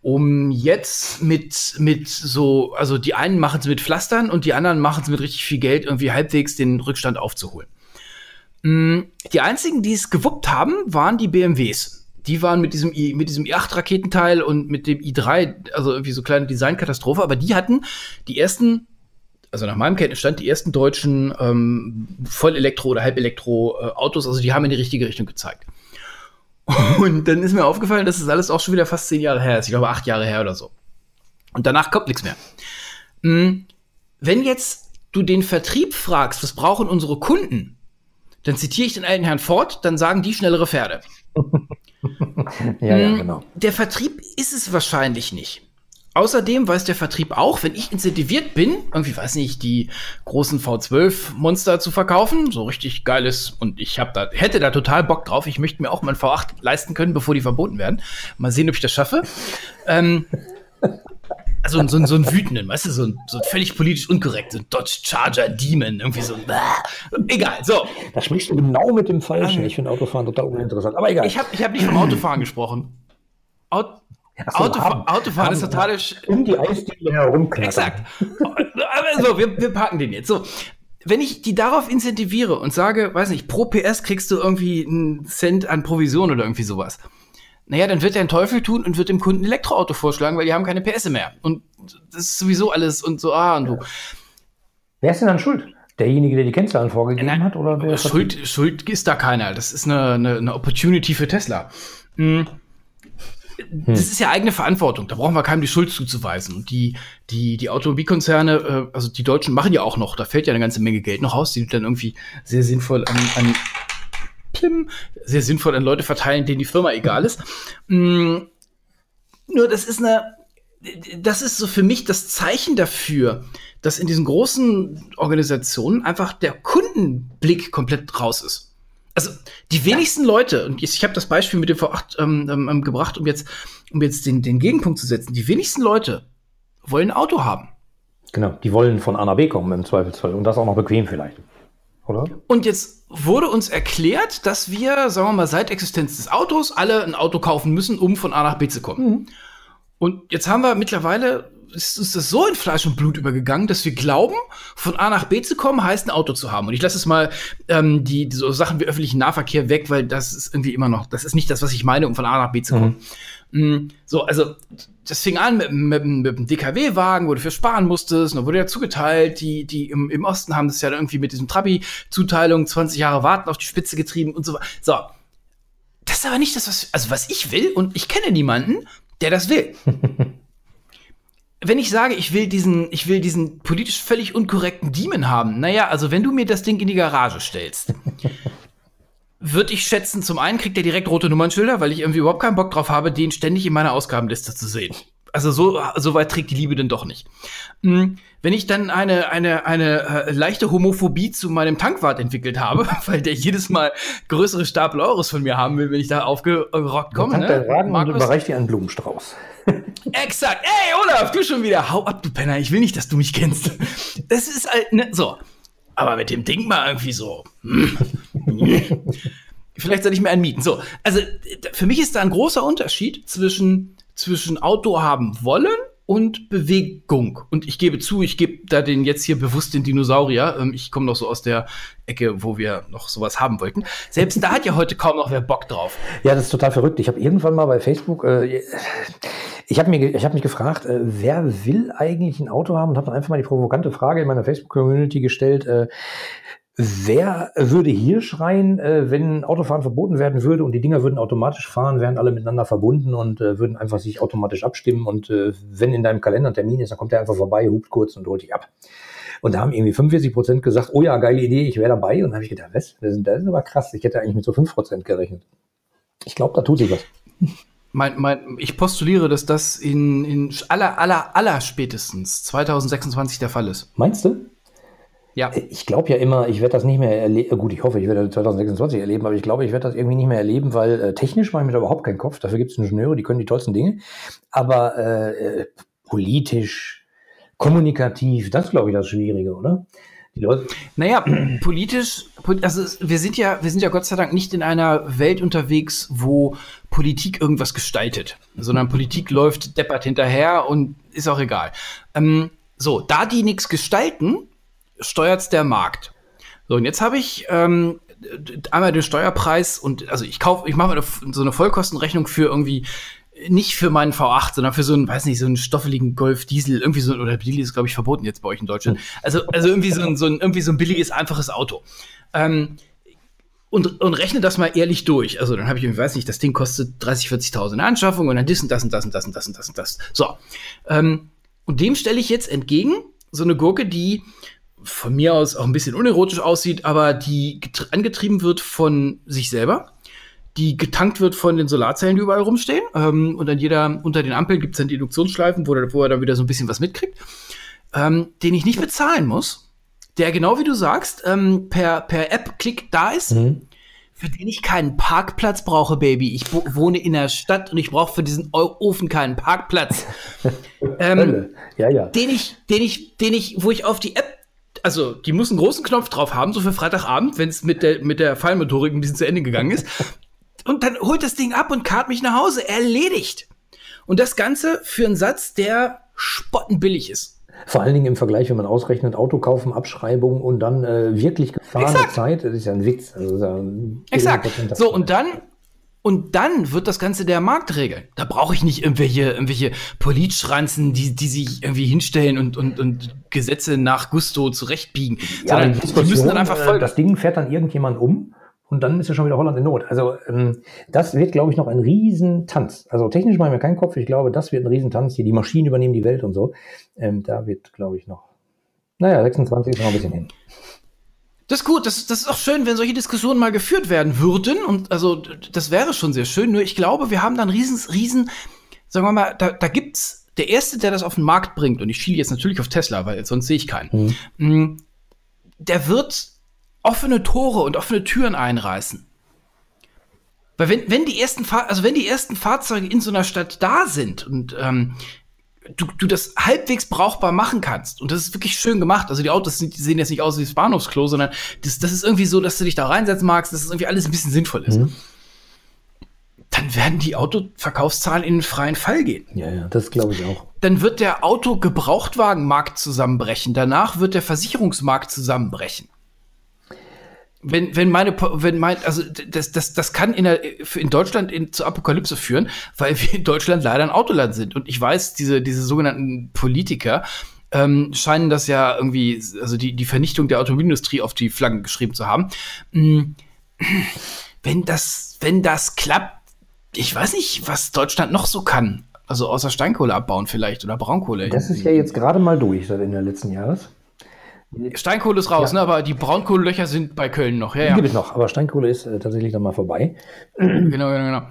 Um jetzt mit, mit so, also die einen machen es mit Pflastern und die anderen machen es mit richtig viel Geld, irgendwie halbwegs den Rückstand aufzuholen. Mm, Die einzigen, die es gewuppt haben, waren die BMWs. Die waren mit diesem, I, mit diesem i8-Raketenteil und mit dem i3, also irgendwie so kleine Designkatastrophe, aber die hatten die ersten also nach meinem Kenntnisstand, die ersten deutschen ähm, Vollelektro- oder Halbelektro-Autos, also die haben in die richtige Richtung gezeigt. Und dann ist mir aufgefallen, dass das alles auch schon wieder fast zehn Jahre her ist. Ich glaube, acht Jahre her oder so. Und danach kommt nichts mehr. Mm, Wenn jetzt du den Vertrieb fragst, was brauchen unsere Kunden, dann zitiere ich den alten Herrn Ford, dann sagen die schnellere Pferde. Ja, ja, Mm, genau. Der Vertrieb ist es wahrscheinlich nicht. Außerdem weiß der Vertrieb auch, wenn ich incentiviert bin, irgendwie weiß nicht, die großen V12-Monster zu verkaufen, so richtig geiles, und ich hab da, hätte da total Bock drauf. Ich möchte mir auch mal ein V8 leisten können, bevor die verboten werden. Mal sehen, ob ich das schaffe. Ähm, also so, ein- so einen wütenden, weißt du, so ein, so völlig politisch unkorrekt, so ein Dodge Charger Demon, irgendwie so ein, egal, so. Da sprichst du genau mit dem Falschen. Ich finde Autofahren total uninteressant. Aber egal. Ich habe ich hab nicht vom Autofahren gesprochen. Aut so, Autofahren ist total um die Eisdiele herumknattern. Exakt. Aber so, wir, wir packen den jetzt. So, wenn ich die darauf incentiviere und sage, weiß nicht, pro PS kriegst du irgendwie einen Cent an Provision oder irgendwie sowas. Naja, dann wird er einen Teufel tun und wird dem Kunden ein Elektroauto vorschlagen, weil die haben keine PS mehr. Und das ist sowieso alles und so, ah, und so. Wer ist denn dann schuld? Derjenige, der die Kennzahlen vorgegeben Nein, hat? Oder der Schuld, Schuld ist da keiner. Das ist eine, eine, eine Opportunity für Tesla. Mm. Das ist ja eigene Verantwortung. Da brauchen wir keinem die Schuld zuzuweisen. Und die, die, die Automobilkonzerne, äh, also die Deutschen machen ja auch noch, da fällt ja eine ganze Menge Geld noch aus, die dann irgendwie sehr sinnvoll an, an Plim, sehr sinnvoll an Leute verteilen, denen die Firma egal ist. Mm. Nur das ist eine, das ist so für mich das Zeichen dafür, dass in diesen großen Organisationen einfach der Kundenblick komplett raus ist. Also die wenigsten Leute, und ich, habe das Beispiel mit dem V8 ähm, ähm, gebracht, um jetzt, um jetzt den, den Gegenpunkt zu setzen, die wenigsten Leute wollen ein Auto haben. Genau, die wollen von A nach B kommen im Zweifelsfall. Und das auch noch bequem vielleicht. Oder? Und jetzt wurde uns erklärt, dass wir, sagen wir mal, seit Existenz des Autos alle ein Auto kaufen müssen, um von A nach B zu kommen. Und jetzt haben wir mittlerweile, ist uns das so in Fleisch und Blut übergegangen, dass wir glauben, von A nach B zu kommen, heißt ein Auto zu haben. Und ich lasse es mal ähm, die, die so Sachen wie öffentlichen Nahverkehr weg, weil das ist irgendwie immer noch, das ist nicht das, was ich meine, um von A nach B zu kommen. Mm, So, also das fing an mit, mit, mit dem DKW-Wagen, wo du für sparen musstest, und dann wurde ja zugeteilt, die, die im, im Osten haben das ja dann irgendwie mit diesem Trabi-Zuteilung 20 Jahre warten auf die Spitze getrieben und so weiter. So, das ist aber nicht das, was, also was ich will und ich kenne niemanden, der das will. wenn ich sage, ich will diesen, ich will diesen politisch völlig unkorrekten Demon haben, naja, also wenn du mir das Ding in die Garage stellst, würde ich schätzen, zum einen kriegt er direkt rote Nummernschilder, weil ich irgendwie überhaupt keinen Bock drauf habe, den ständig in meiner Ausgabenliste zu sehen. Also so, so weit trägt die Liebe denn doch nicht. Hm, Wenn ich dann eine, eine, eine äh, leichte Homophobie zu meinem Tankwart entwickelt habe, weil der jedes Mal größere Stapel Euros von mir haben will, wenn ich da aufgerockt komme. Kommt der Wagen und überreicht dir einen Blumenstrauß. Exakt. Ey, Olaf, du schon wieder. Hau ab, du Penner. Ich will nicht, dass du mich kennst. Das ist halt, ne, so. Aber mit dem Ding mal irgendwie so. hm. Vielleicht soll ich mir einen mieten. So, also für mich ist da ein großer Unterschied zwischen, zwischen Auto haben wollen und Bewegung. Und ich gebe zu, ich gebe da den jetzt hier bewusst den Dinosaurier. Ähm, ich komme noch so aus der Ecke, wo wir noch sowas haben wollten. Selbst da hat ja heute kaum noch wer Bock drauf. Ja, das ist total verrückt. Ich habe irgendwann mal bei Facebook, äh, ich habe hab mich gefragt, äh, wer will eigentlich ein Auto haben und habe dann einfach mal die provokante Frage in meiner Facebook-Community gestellt, äh, Wer würde hier schreien, äh, wenn Autofahren verboten werden würde und die Dinger würden automatisch fahren, wären alle miteinander verbunden und äh, würden einfach sich automatisch abstimmen und äh, wenn in deinem Kalender ein Termin ist, dann kommt er einfach vorbei, hupt kurz und holt dich ab. Und da haben irgendwie 45 Prozent gesagt, oh ja, geile Idee, ich wäre dabei. Und dann habe ich gedacht, was? Das ist, das ist aber krass. Ich hätte eigentlich mit so 5 Prozent gerechnet. Ich glaube, da tut sich was. Mein, mein, ich postuliere, dass das in, in aller, aller, aller spätestens 2026 der Fall ist. Meinst du? Ja. Ich glaube ja immer, ich werde das nicht mehr erleben. Gut, ich hoffe, ich werde 2026 erleben, aber ich glaube, ich werde das irgendwie nicht mehr erleben, weil äh, technisch mache ich mir da überhaupt keinen Kopf. Dafür gibt es Ingenieure, die können die tollsten Dinge. Aber äh, äh politisch, kommunikativ, das glaube ich das Schwierige, oder? Die Leute. Naja, politisch, also wir sind ja, wir sind ja Gott sei Dank nicht in einer Welt unterwegs, wo Politik irgendwas gestaltet, sondern Politik läuft deppert hinterher und ist auch egal. Ähm, so, da die nichts gestalten, steuert's der Markt. So, und jetzt habe ich ähm, einmal den Steuerpreis und also ich kaufe, ich mache so eine Vollkostenrechnung für irgendwie nicht für meinen V8, sondern für so einen, weiß nicht, so einen stoffeligen Golf Diesel, irgendwie so, oder Diesel ist, glaube ich, verboten jetzt bei euch in Deutschland. Also, also irgendwie so ein, so ein, irgendwie so ein billiges, einfaches Auto. Ähm, und, und rechne das mal ehrlich durch. Also dann habe ich, ich weiß nicht, das Ding kostet 30, 40.000 Anschaffung und dann das und das und das und das und das und das und das. So. Ähm, und dem stelle ich jetzt entgegen so eine Gurke, die von mir aus auch ein bisschen unerotisch aussieht, aber die angetrieben wird von sich selber, die getankt wird von den Solarzellen, die überall rumstehen. Ähm, und dann jeder unter den Ampeln gibt es dann die Induktionsschleifen, wo, wo, er dann wieder so ein bisschen was mitkriegt, ähm, den ich nicht bezahlen muss, der genau wie du sagst, ähm, per, per App-Klick da ist. Mhm für den ich keinen Parkplatz brauche, Baby. Ich wohne in der Stadt und ich brauche für diesen Ofen keinen Parkplatz. ähm, ja, ja. Den ich, den ich, den ich, wo ich auf die App also die muss einen großen Knopf drauf haben, so für Freitagabend, wenn es mit der, mit der Fallmotorik ein bisschen zu Ende gegangen ist. Und dann holt das Ding ab und kart mich nach Hause. Erledigt. Und das Ganze für einen Satz, der spottenbillig ist. Vor allen Dingen im Vergleich, wenn man ausrechnet, Auto kaufen, Abschreibung und dann äh, wirklich gefahrene Exakt. Zeit, das ist ja ein Witz. Also, ja Exakt. So, und dann und dann wird das Ganze der Markt regeln. Da brauche ich nicht irgendwelche, irgendwelche Politschranzen, die, die sich irgendwie hinstellen und, und, und Gesetze nach Gusto zurechtbiegen. Ja, Sondern die, müssen dann einfach äh, folgen. Das Ding fährt dann irgendjemand um und dann ist ja schon wieder Holland in Not. Also ähm, das wird, glaube ich, noch ein Riesentanz. Also technisch mache ich mir keinen Kopf. Ich glaube, das wird ein Riesentanz. Hier die Maschinen übernehmen die Welt und so. Ähm, da wird, glaube ich, noch. Naja, 26 ist noch ein bisschen hin. Das ist gut, das, das ist auch schön, wenn solche Diskussionen mal geführt werden würden. Und also, das wäre schon sehr schön. Nur ich glaube, wir haben dann riesen, riesen, sagen wir mal, da, da gibt's der Erste, der das auf den Markt bringt, und ich schiele jetzt natürlich auf Tesla, weil sonst sehe ich keinen, mhm. der wird offene Tore und offene Türen einreißen. Weil wenn, wenn die ersten Fahr also wenn die ersten Fahrzeuge in so einer Stadt da sind und ähm, du, du das halbwegs brauchbar machen kannst. Und das ist wirklich schön gemacht. Also die Autos die sehen jetzt nicht aus wie das Bahnhofsklo, sondern das, das ist irgendwie so, dass du dich da reinsetzen magst, dass es irgendwie alles ein bisschen sinnvoll ist. Mhm. Dann werden die Autoverkaufszahlen in den freien Fall gehen. Ja, ja, das glaube ich auch. Dann wird der Autogebrauchtwagenmarkt zusammenbrechen. Danach wird der Versicherungsmarkt zusammenbrechen wenn, wenn meine, wenn mein, also das, das, das kann in, der, in Deutschland in, zur Apokalypse führen, weil wir in Deutschland leider ein Autoland sind. Und ich weiß, diese, diese sogenannten Politiker ähm, scheinen das ja irgendwie, also die, die Vernichtung der Automobilindustrie auf die Flaggen geschrieben zu haben. Mm, wenn das, wenn das klappt, ich weiß nicht, was Deutschland noch so kann. Also außer Steinkohle abbauen vielleicht oder Braunkohle. Das ist ja jetzt gerade mal durch seit Ende letzten Jahres. Steinkohle ist raus, ja. ne? aber die Braunkohlelöcher sind bei Köln noch. Ja, die ja. gibt es noch, aber Steinkohle ist äh, tatsächlich dann mal vorbei. Genau, genau, genau.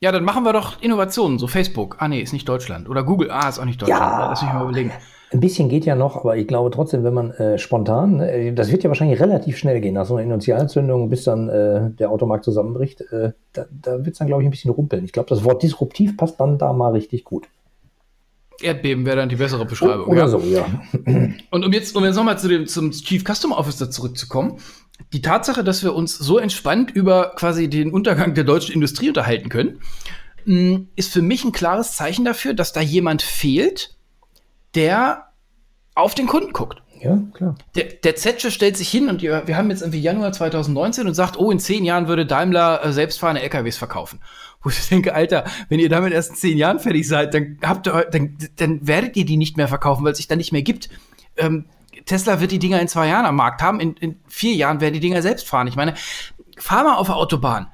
Ja, dann machen wir doch Innovationen, so Facebook. Ah, nee, ist nicht Deutschland. Oder Google. Ah, ist auch nicht Deutschland. Ja, Lass mich mal überlegen. Ein bisschen geht ja noch, aber ich glaube trotzdem, wenn man äh, spontan, äh, das wird ja wahrscheinlich relativ schnell gehen, nach so einer Initialzündung, bis dann äh, der Automarkt zusammenbricht, äh, da, da wird es dann, glaube ich, ein bisschen rumpeln. Ich glaube, das Wort disruptiv passt dann da mal richtig gut. Erdbeben wäre dann die bessere Beschreibung. Oder ja. so, ja. Und um jetzt, um jetzt nochmal zu dem, zum Chief Customer Officer zurückzukommen, die Tatsache, dass wir uns so entspannt über quasi den Untergang der deutschen Industrie unterhalten können, mh, ist für mich ein klares Zeichen dafür, dass da jemand fehlt, der auf den Kunden guckt. Ja, klar. Der, der Zetsche stellt sich hin und wir haben jetzt irgendwie Januar 2019 und sagt, oh, in zehn Jahren würde Daimler äh, selbstfahrende LKWs verkaufen. Wo ich denke, Alter, wenn ihr damit erst in zehn Jahren fertig seid, dann habt ihr, dann, dann werdet ihr die nicht mehr verkaufen, weil es sich dann nicht mehr gibt. Ähm, Tesla wird die Dinger in zwei Jahren am Markt haben, in, in vier Jahren werden die Dinger selbst fahren. Ich meine, fahr mal auf der Autobahn.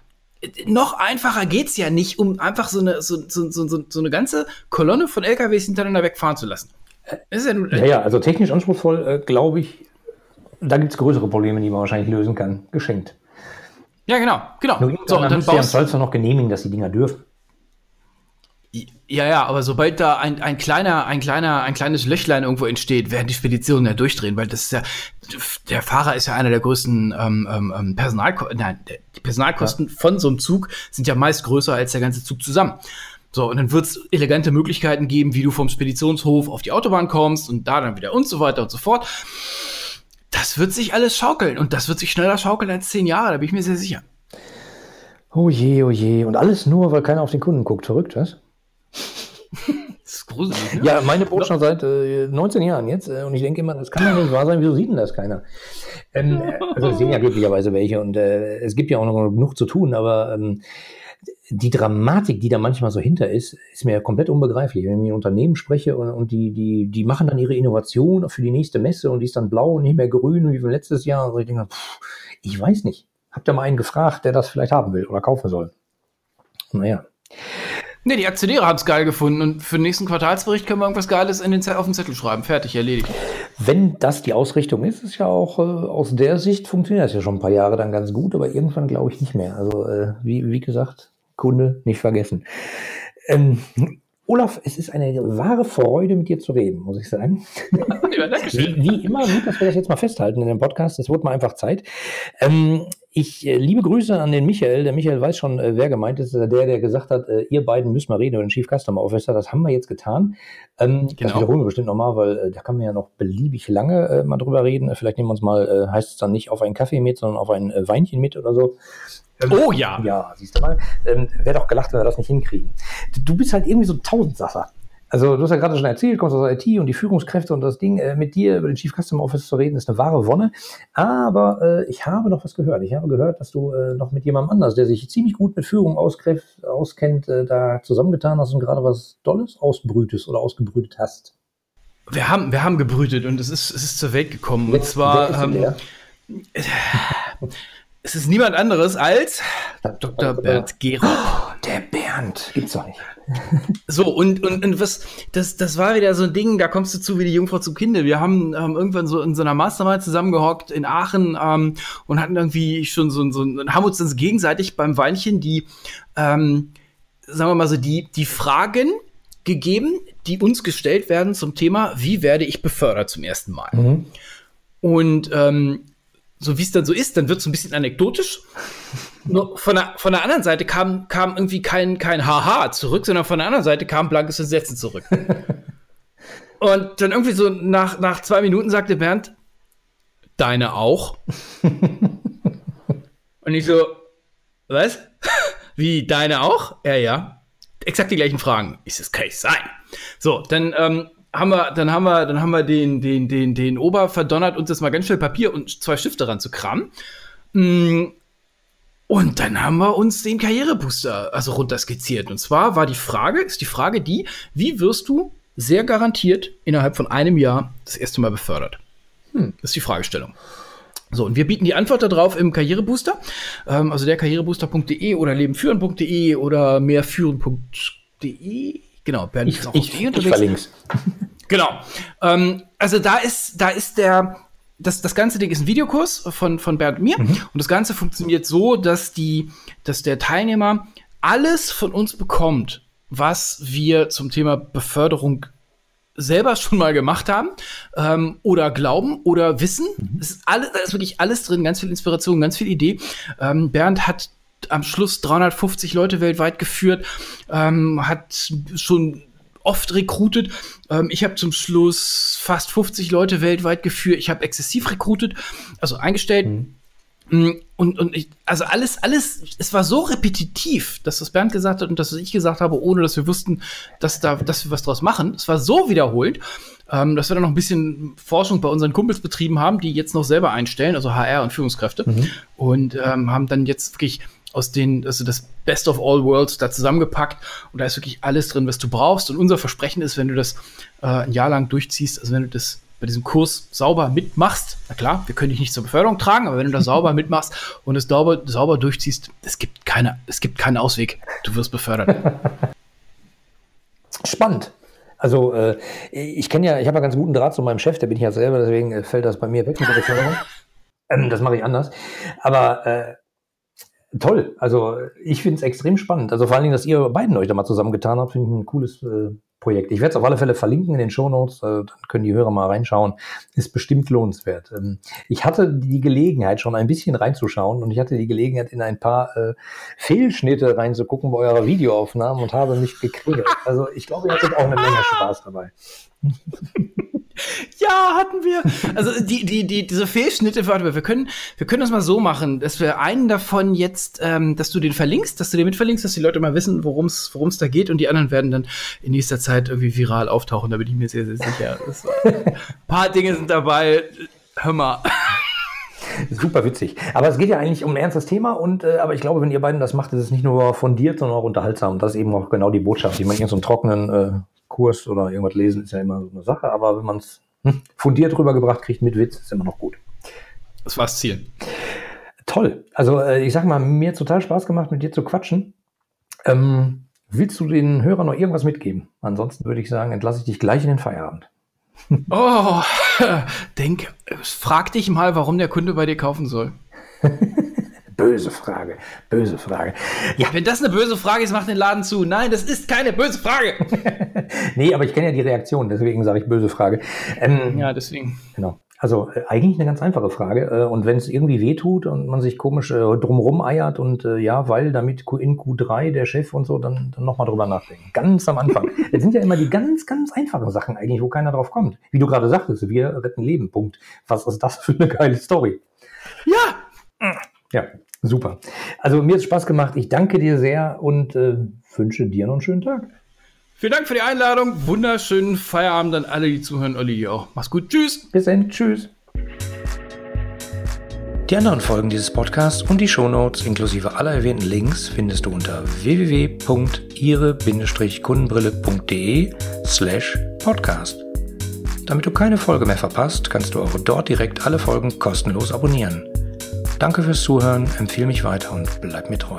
Noch einfacher geht's ja nicht, um einfach so eine, so, so, so, so eine ganze Kolonne von LKWs hintereinander wegfahren zu lassen. Das ist ja, ja, ja, also technisch anspruchsvoll, äh, glaube ich, da gibt es größere Probleme, die man wahrscheinlich lösen kann. Geschenkt. Ja, genau, genau. Nur so, und dann baust du noch genehmigen, dass die Dinger dürfen. Ja, ja, aber sobald da ein, ein kleiner, ein kleiner, ein kleines Löchlein irgendwo entsteht, werden die Speditionen ja durchdrehen, weil das ist ja, der Fahrer ist ja einer der größten ähm, ähm, Personalkosten, nein, die Personalkosten ja. von so einem Zug sind ja meist größer als der ganze Zug zusammen. So, und dann wird es elegante Möglichkeiten geben, wie du vom Speditionshof auf die Autobahn kommst und da dann wieder und so weiter und so fort. Das wird sich alles schaukeln und das wird sich schneller schaukeln als zehn Jahre, da bin ich mir sehr sicher. Oh je, oh je. Und alles nur, weil keiner auf den Kunden guckt. Verrückt, was? das ist gruselig. Ne? Ja, meine Boot schon seit äh, 19 Jahren jetzt. Äh, und ich denke immer, das kann doch nicht wahr sein. Wieso sieht denn das keiner? Ähm, also, es sehen ja glücklicherweise welche und äh, es gibt ja auch noch genug zu tun, aber ähm, die Dramatik, die da manchmal so hinter ist, ist mir komplett unbegreiflich. Wenn ich mit Unternehmen spreche und, und, die, die, die machen dann ihre Innovation für die nächste Messe und die ist dann blau und nicht mehr grün wie von letztes Jahr. Und ich denke, pff, ich weiß nicht. Habt ihr mal einen gefragt, der das vielleicht haben will oder kaufen soll? Naja. Nee, die Aktionäre haben es geil gefunden und für den nächsten Quartalsbericht können wir irgendwas Geiles in den, auf den Zettel schreiben. Fertig, erledigt. Wenn das die Ausrichtung ist, ist ja auch äh, aus der Sicht funktioniert das ja schon ein paar Jahre dann ganz gut, aber irgendwann glaube ich nicht mehr. Also äh, wie, wie gesagt, Kunde nicht vergessen. Ähm, Olaf, es ist eine wahre Freude, mit dir zu reden, muss ich sagen. Ja, wie, wie, immer, gut, dass wir das jetzt mal festhalten in dem Podcast. Es wurde mal einfach Zeit. Ähm, ich äh, liebe Grüße an den Michael. Der Michael weiß schon, äh, wer gemeint ist. Der, der gesagt hat, äh, ihr beiden müsst mal reden über den Chief Customer Officer. Das haben wir jetzt getan. Ähm, genau. Das wiederholen wir bestimmt nochmal, weil äh, da kann man ja noch beliebig lange äh, mal drüber reden. Vielleicht nehmen wir uns mal, äh, heißt es dann nicht auf einen Kaffee mit, sondern auf ein Weinchen mit oder so. Ähm, oh ja. Ja, siehst du mal. Ähm, Wäre doch gelacht, wenn wir das nicht hinkriegen. Du bist halt irgendwie so ein Tausendsasser. Also du hast ja gerade schon erzählt, kommst aus IT und die Führungskräfte und das Ding, äh, mit dir über den Chief Customer Office zu reden, ist eine wahre Wonne. Aber äh, ich habe noch was gehört. Ich habe gehört, dass du äh, noch mit jemandem anders, der sich ziemlich gut mit Führung auskennt, äh, da zusammengetan hast und gerade was Dolles ausbrütest oder ausgebrütet hast. Wir haben, wir haben gebrütet und es ist, es ist zur Welt gekommen. und zwar. Ähm, Es ist niemand anderes als Dr. Bernd Gerob. Oh, der Bernd, gibt's doch nicht. So, und, und, und was, das, das war wieder so ein Ding, da kommst du zu wie die Jungfrau zum Kinde. Wir haben ähm, irgendwann so in so einer Mastermind zusammengehockt in Aachen ähm, und hatten irgendwie schon so, so haben uns dann gegenseitig beim Weinchen die, ähm, sagen wir mal so, die, die Fragen gegeben, die uns gestellt werden zum Thema, wie werde ich befördert zum ersten Mal? Mhm. Und ähm, so wie es dann so ist, dann wird es ein bisschen anekdotisch. Nur von der, von der anderen Seite kam, kam irgendwie kein, kein Haha zurück, sondern von der anderen Seite kam blankes Entsetzen zurück. Und dann irgendwie so nach, nach zwei Minuten sagte Bernd, deine auch. Und ich so, was? Wie, deine auch? Ja, ja. Exakt die gleichen Fragen. Ich so, das kann nicht sein. So, dann ähm, haben wir, dann haben wir, dann haben wir den, den, den, den Ober verdonnert, uns jetzt mal ganz schnell Papier und zwei Stifte ranzukramen. Mm, und dann haben wir uns den Karrierebooster also runterskizziert. Und zwar war die Frage, ist die Frage die, wie wirst du sehr garantiert innerhalb von einem Jahr das erste Mal befördert? Hm. Das ist die Fragestellung. So, und wir bieten die Antwort darauf im Karrierebooster. Ähm, also der karrierebooster.de oder lebenführen.de oder mehrführen.de Genau, Bernd ich, ist auch ich, ich verlinke Genau. Ähm, also da ist, da ist der, das, das ganze Ding ist ein Videokurs von, von Bernd und mir. Mhm. Und das Ganze funktioniert so, dass die, dass der Teilnehmer alles von uns bekommt, was wir zum Thema Beförderung selber schon mal gemacht haben ähm, oder glauben oder wissen. Mhm. Es ist alles, da ist wirklich alles drin, ganz viel Inspiration, ganz viel Idee. Ähm, Bernd hat am Schluss 350 Leute weltweit geführt, ähm, hat schon oft rekrutet. Ähm, ich habe zum Schluss fast 50 Leute weltweit geführt. Ich habe exzessiv rekrutet, also eingestellt. Mhm. Mm, und, und ich, also alles, alles, es war so repetitiv, dass das Bernd gesagt hat und dass ich gesagt habe, ohne dass wir wussten, dass da, dass wir was draus machen. Es war so wiederholt, ähm, dass wir dann noch ein bisschen Forschung bei unseren Kumpels betrieben haben, die jetzt noch selber einstellen, also HR und Führungskräfte. Mhm. Und ähm, haben dann jetzt wirklich aus den, also das Best of All Worlds da zusammengepackt und da ist wirklich alles drin, was du brauchst. Und unser Versprechen ist, wenn du das äh, ein Jahr lang durchziehst, also wenn du das bei diesem Kurs sauber mitmachst, na klar, wir können dich nicht zur Beförderung tragen, aber wenn du das sauber mitmachst und es sauber, sauber durchziehst, es gibt keine, es gibt keinen Ausweg. Du wirst befördert. Spannend. Also äh, ich kenne ja, ich habe ja ganz guten Draht zu meinem Chef, der bin ich ja selber, deswegen äh, fällt das bei mir weg mit der Beförderung. Ähm, das mache ich anders. Aber äh, toll. Also ich finde es extrem spannend. Also vor allen Dingen, dass ihr beiden euch da mal zusammengetan habt, finde ich ein cooles äh, Projekt. Ich werde es auf alle Fälle verlinken in den Shownotes, äh, dann können die Hörer mal reinschauen. Ist bestimmt lohnenswert. Ähm, ich hatte die Gelegenheit, schon ein bisschen reinzuschauen und ich hatte die Gelegenheit, in ein paar äh, Fehlschnitte reinzugucken bei eurer Videoaufnahmen und habe mich gekriegt. Also ich glaube, ihr hattet auch eine Menge Spaß dabei. Ja, hatten wir. Also die, die, die, diese Fehlschnitte, warte, wir können, wir können das mal so machen, dass wir einen davon jetzt, ähm, dass du den verlinkst, dass du den mitverlinkst, dass die Leute mal wissen, worum es da geht und die anderen werden dann in nächster Zeit irgendwie viral auftauchen, da bin ich mir sehr, sehr sicher. ein paar Dinge sind dabei. Hör mal. Super witzig. Aber es geht ja eigentlich um ein ernstes Thema und äh, aber ich glaube, wenn ihr beiden das macht, ist es nicht nur fundiert, sondern auch unterhaltsam. Das ist eben auch genau die Botschaft. Ich meine, so einen trockenen äh, Kurs oder irgendwas lesen ist ja immer so eine Sache, aber wenn man es hm, fundiert rübergebracht kriegt mit Witz, ist immer noch gut. Das war das Ziel. Toll. Also äh, ich sag mal, mir hat total Spaß gemacht, mit dir zu quatschen. Ähm, willst du den Hörern noch irgendwas mitgeben? Ansonsten würde ich sagen, entlasse ich dich gleich in den Feierabend. Oh, denk, frag dich mal, warum der Kunde bei dir kaufen soll. Böse Frage, böse Frage. Ja. Wenn das eine böse Frage ist, mach den Laden zu. Nein, das ist keine böse Frage. nee, aber ich kenne ja die Reaktion, deswegen sage ich böse Frage. Ähm, ja, deswegen. Genau. Also äh, eigentlich eine ganz einfache Frage. Äh, und wenn es irgendwie wehtut und man sich komisch äh, drumrum eiert und ja, weil damit in Q3 der Chef und so, dann, dann nochmal drüber nachdenken. Ganz am Anfang. Es sind ja immer die ganz, ganz einfachen Sachen eigentlich, wo keiner drauf kommt. Wie du gerade sagtest, wir retten Leben. Punkt. Was ist das für eine geile Story? Ja. Ja, super. Also mir hat es Spaß gemacht. Ich danke dir sehr und äh, wünsche dir noch einen schönen Tag. Vielen Dank für die Einladung. Wunderschönen Feierabend an alle, die zuhören. Olli auch. Mach's gut. Tschüss. Bis dann. Tschüss. Die anderen Folgen dieses Podcasts und die Shownotes inklusive aller erwähnten Links findest du unter www.ihre-kundenbrille.de slash podcast. Damit du keine Folge mehr verpasst, kannst du auch dort direkt alle Folgen kostenlos abonnieren. Danke fürs Zuhören, empfehle mich weiter und bleib mir treu.